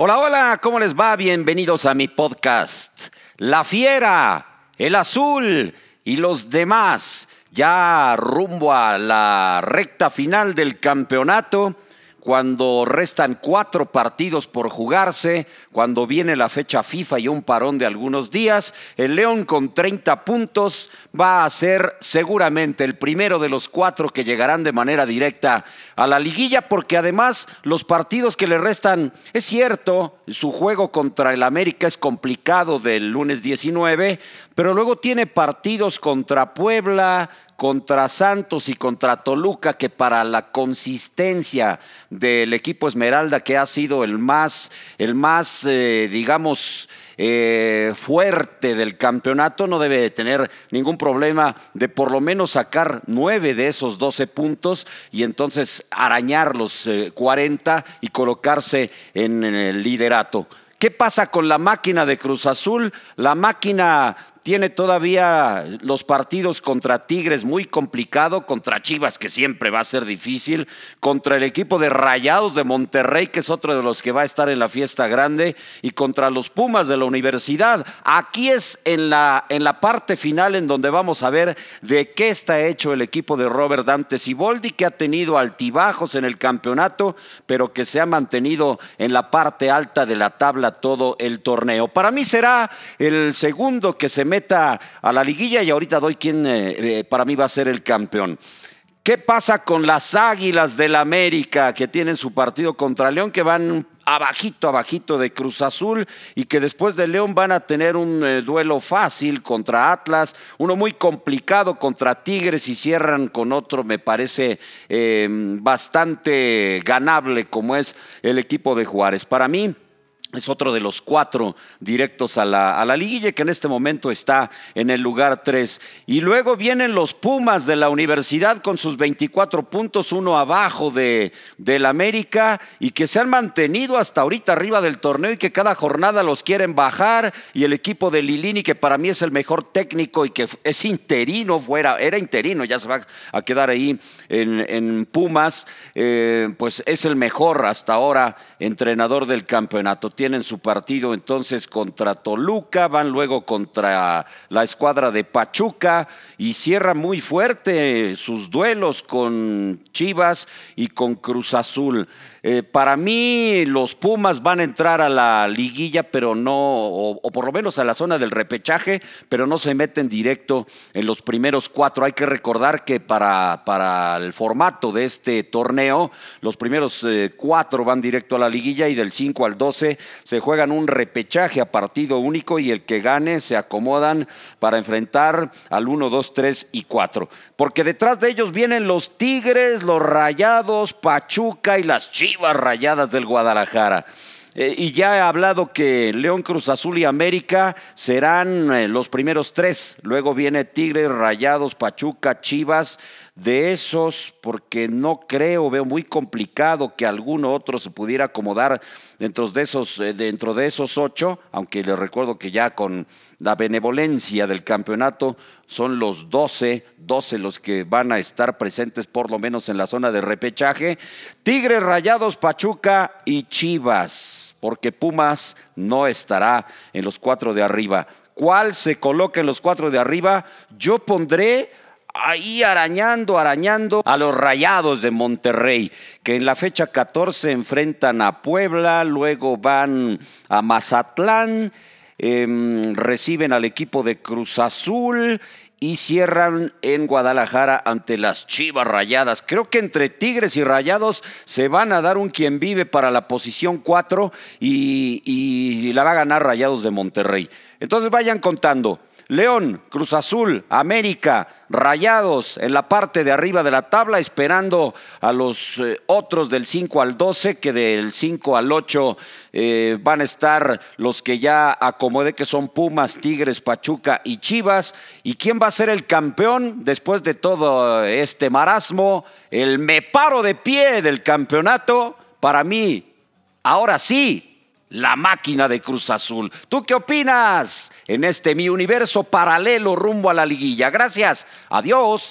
Hola, hola, ¿cómo les va? Bienvenidos a mi podcast. La Fiera, el Azul y los demás, ya rumbo a la recta final del campeonato cuando restan cuatro partidos por jugarse, cuando viene la fecha FIFA y un parón de algunos días, el León con 30 puntos va a ser seguramente el primero de los cuatro que llegarán de manera directa a la liguilla, porque además los partidos que le restan, es cierto, su juego contra el América es complicado del lunes 19, pero luego tiene partidos contra Puebla, contra Santos y contra Toluca, que para la consistencia del equipo Esmeralda, que ha sido el más, el más eh, digamos, eh, fuerte del campeonato, no debe tener ningún problema de por lo menos sacar nueve de esos doce puntos y entonces arañar los 40 eh, y colocarse en el liderato. ¿Qué pasa con la máquina de Cruz Azul? La máquina tiene todavía los partidos contra Tigres muy complicado, contra Chivas que siempre va a ser difícil, contra el equipo de Rayados de Monterrey que es otro de los que va a estar en la fiesta grande y contra los Pumas de la universidad. Aquí es en la, en la parte final en donde vamos a ver de qué está hecho el equipo de Robert Dante Siboldi que ha tenido altibajos en el campeonato, pero que se ha mantenido en la parte alta de la tabla todo el torneo. Para mí será el segundo que se mete a la liguilla y ahorita doy quién eh, eh, para mí va a ser el campeón. ¿Qué pasa con las Águilas del América que tienen su partido contra León que van abajito, abajito de Cruz Azul y que después de León van a tener un eh, duelo fácil contra Atlas, uno muy complicado contra Tigres y cierran con otro, me parece bastante ganable como es el equipo de Juárez. Para mí, es otro de los cuatro directos a la, a la, liguilla que en este momento está en el lugar tres. Y luego vienen los Pumas de la universidad con sus 24 puntos, uno abajo de, del América y que se han mantenido hasta ahorita arriba del torneo y que cada jornada los quieren bajar. Y el equipo de Lilini, que para mí es el mejor técnico y que es interino, fuera, era interino, ya se va a quedar ahí en, Pumas, eh, pues es el mejor hasta ahora entrenador del campeonato tienen su partido entonces contra Toluca, van luego contra la escuadra de Pachuca y cierra muy fuerte sus duelos con Chivas y con Cruz Azul. Eh, para mí los Pumas van a entrar a la liguilla, pero no, o, por lo menos a la zona del repechaje, pero no se meten directo en los primeros cuatro. Hay que recordar que para, para el formato de este torneo, los primeros eh, cuatro van directo a la liguilla y del 5 al 12 se juegan un repechaje a partido único y el que gane se acomodan para enfrentar al 1, 2, 3 y 4. Porque detrás de ellos vienen los Tigres, los Rayados, Pachuca y las Chivas Rayadas del Guadalajara. Eh, y ya he hablado que León, Cruz Azul y América serán eh, los primeros tres. Luego viene Tigres, Rayados, Pachuca, Chivas. De esos, porque no creo, veo muy complicado que alguno otro se pudiera acomodar dentro de esos, eh, dentro de esos ocho, aunque les recuerdo que ya con la benevolencia del campeonato son los doce, doce los que van a estar presentes por lo menos en la zona de repechaje. Tigres, Rayados, Pachuca y Chivas porque Pumas no estará en los cuatro de arriba. ¿Cuál se coloca en los cuatro de arriba? Yo pondré ahí arañando, arañando a los rayados de Monterrey, que en la fecha 14 enfrentan a Puebla, luego van a Mazatlán, em, reciben al equipo de Cruz Azul y cierran en Guadalajara ante las Chivas Rayadas. Creo que entre Tigres y Rayados se van a dar un quien vive para la posición 4 y, y la va a ganar Rayados de Monterrey. Entonces vayan contando. León, Cruz Azul, América, Rayados en la parte de arriba de la tabla, esperando a los eh, otros del 5 al 12, que del 5 al 8 eh, van a estar los que ya acomodé, que son Pumas, Tigres, Pachuca y Chivas. ¿Y quién va a ser el campeón después de todo este marasmo? El me paro de pie del campeonato, para mí, ahora sí, la máquina de Cruz Azul. ¿Tú qué opinas en este mi universo paralelo rumbo a la liguilla? Gracias. Adiós.